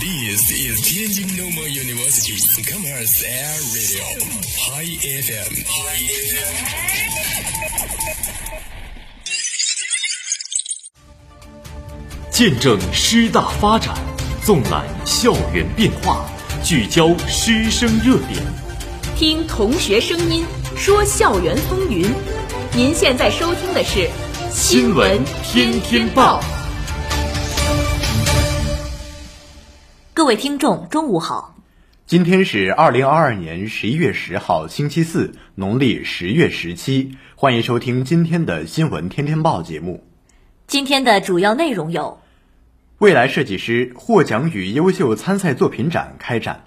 This is Tianjin Normal University Commerce Air Radio High FM。见证师大发展，纵览校园变化，聚焦师生热点，听同学声音，说校园风云。您现在收听的是《新闻天天报》。各位听众，中午好。今天是二零二二年十一月十号，星期四，农历十月十七。欢迎收听今天的《新闻天天报》节目。今天的主要内容有：未来设计师获奖与优秀参赛作品展开展；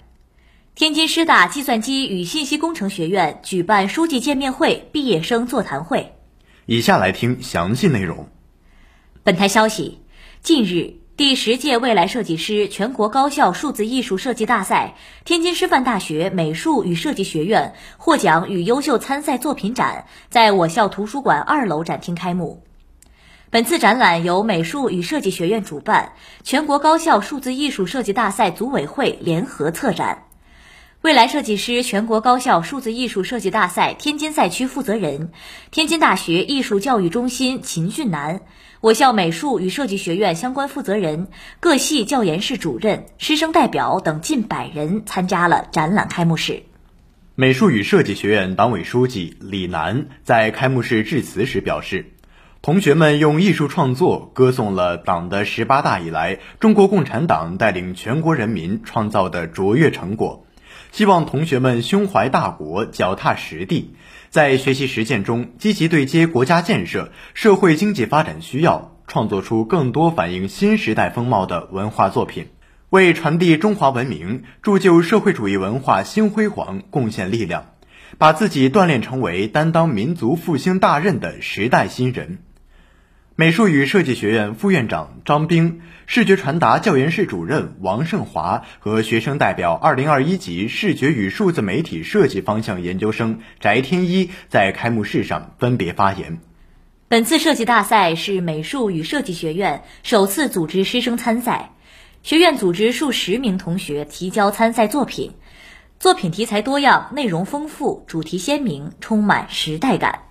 天津师大计算机与信息工程学院举办书记见面会、毕业生座谈会。以下来听详细内容。本台消息，近日。第十届未来设计师全国高校数字艺术设计大赛，天津师范大学美术与设计学院获奖与优秀参赛作品展在我校图书馆二楼展厅开幕。本次展览由美术与设计学院主办，全国高校数字艺术设计大赛组委会联合策展。未来设计师全国高校数字艺术设计大赛天津赛区负责人，天津大学艺术教育中心秦俊南。我校美术与设计学院相关负责人、各系教研室主任、师生代表等近百人参加了展览开幕式。美术与设计学院党委书记李楠在开幕式致辞时表示：“同学们用艺术创作歌颂了党的十八大以来中国共产党带领全国人民创造的卓越成果，希望同学们胸怀大国，脚踏实地。”在学习实践中，积极对接国家建设、社会经济发展需要，创作出更多反映新时代风貌的文化作品，为传递中华文明、铸就社会主义文化新辉煌贡献力量，把自己锻炼成为担当民族复兴大任的时代新人。美术与设计学院副院长张冰、视觉传达教研室主任王胜华和学生代表二零二一级视觉与数字媒体设计方向研究生翟天一在开幕式上分别发言。本次设计大赛是美术与设计学院首次组织师生参赛，学院组织数十名同学提交参赛作品，作品题材多样，内容丰富，主题鲜明，充满时代感。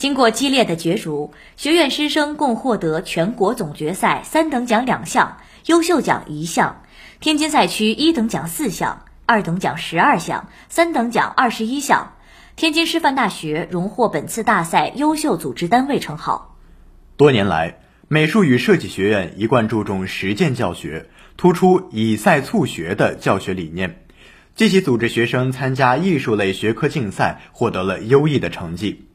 经过激烈的角逐，学院师生共获得全国总决赛三等奖两项，优秀奖一项；天津赛区一等奖四项，二等奖十二项，三等奖二十一项。天津师范大学荣获本次大赛优秀组织单位称号。多年来，美术与设计学院一贯注重实践教学，突出以赛促学的教学理念，积极组织学生参加艺术类学科竞赛，获得了优异的成绩。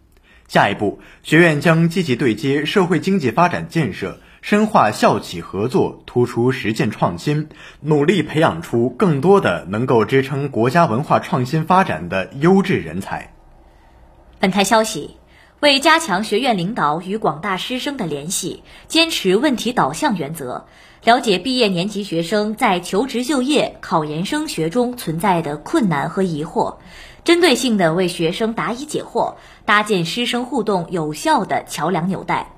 下一步，学院将积极对接社会经济发展建设，深化校企合作，突出实践创新，努力培养出更多的能够支撑国家文化创新发展的优质人才。本台消息，为加强学院领导与广大师生的联系，坚持问题导向原则，了解毕业年级学生在求职就业、考研升学中存在的困难和疑惑。针对性的为学生答疑解惑，搭建师生互动有效的桥梁纽带。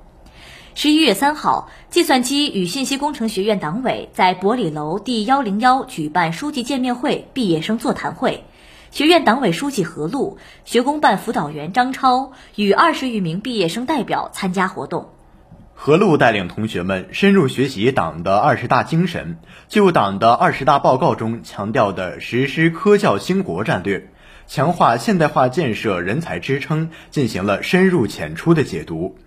十一月三号，计算机与信息工程学院党委在博里楼第幺零幺举办书记见面会、毕业生座谈会。学院党委书记何璐、学工办辅导员张超与二十余名毕业生代表参加活动。何璐带领同学们深入学习党的二十大精神，就党的二十大报告中强调的实施科教兴国战略。强化现代化建设人才支撑，进行了深入浅出的解读，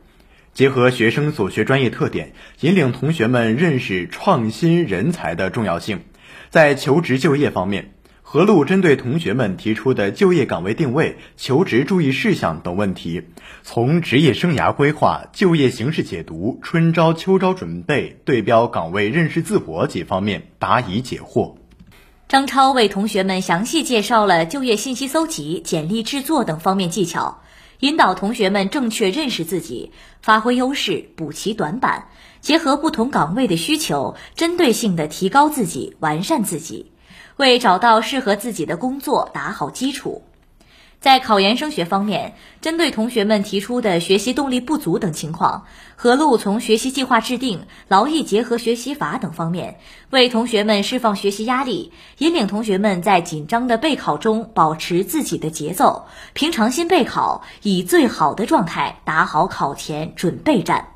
结合学生所学专业特点，引领同学们认识创新人才的重要性。在求职就业方面，何璐针对同学们提出的就业岗位定位、求职注意事项等问题，从职业生涯规划、就业形势解读、春招秋招准备、对标岗位认识自我几方面答疑解惑。张超为同学们详细介绍了就业信息搜集、简历制作等方面技巧，引导同学们正确认识自己，发挥优势，补齐短板，结合不同岗位的需求，针对性的提高自己，完善自己，为找到适合自己的工作打好基础。在考研升学方面，针对同学们提出的学习动力不足等情况，何路从学习计划制定、劳逸结合学习法等方面，为同学们释放学习压力，引领同学们在紧张的备考中保持自己的节奏，平常心备考，以最好的状态打好考前准备战。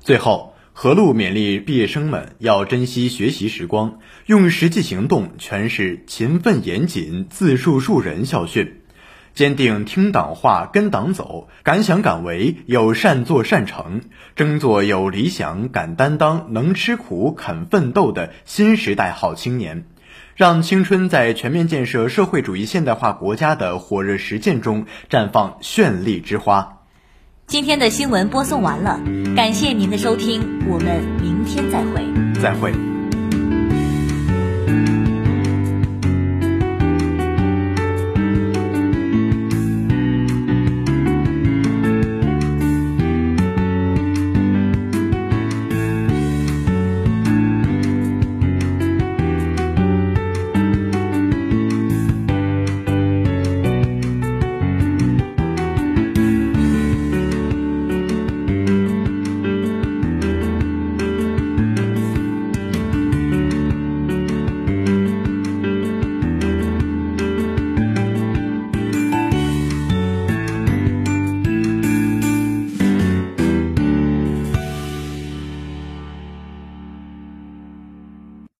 最后，何路勉励毕业生们要珍惜学习时光，用实际行动诠释“勤奋严谨，自述树人”校训。坚定听党话、跟党走，敢想敢为，有善作善成，争做有理想、敢担当、能吃苦、肯奋斗的新时代好青年，让青春在全面建设社会主义现代化国家的火热实践中绽放绚丽之花。今天的新闻播送完了，感谢您的收听，我们明天再会。再会。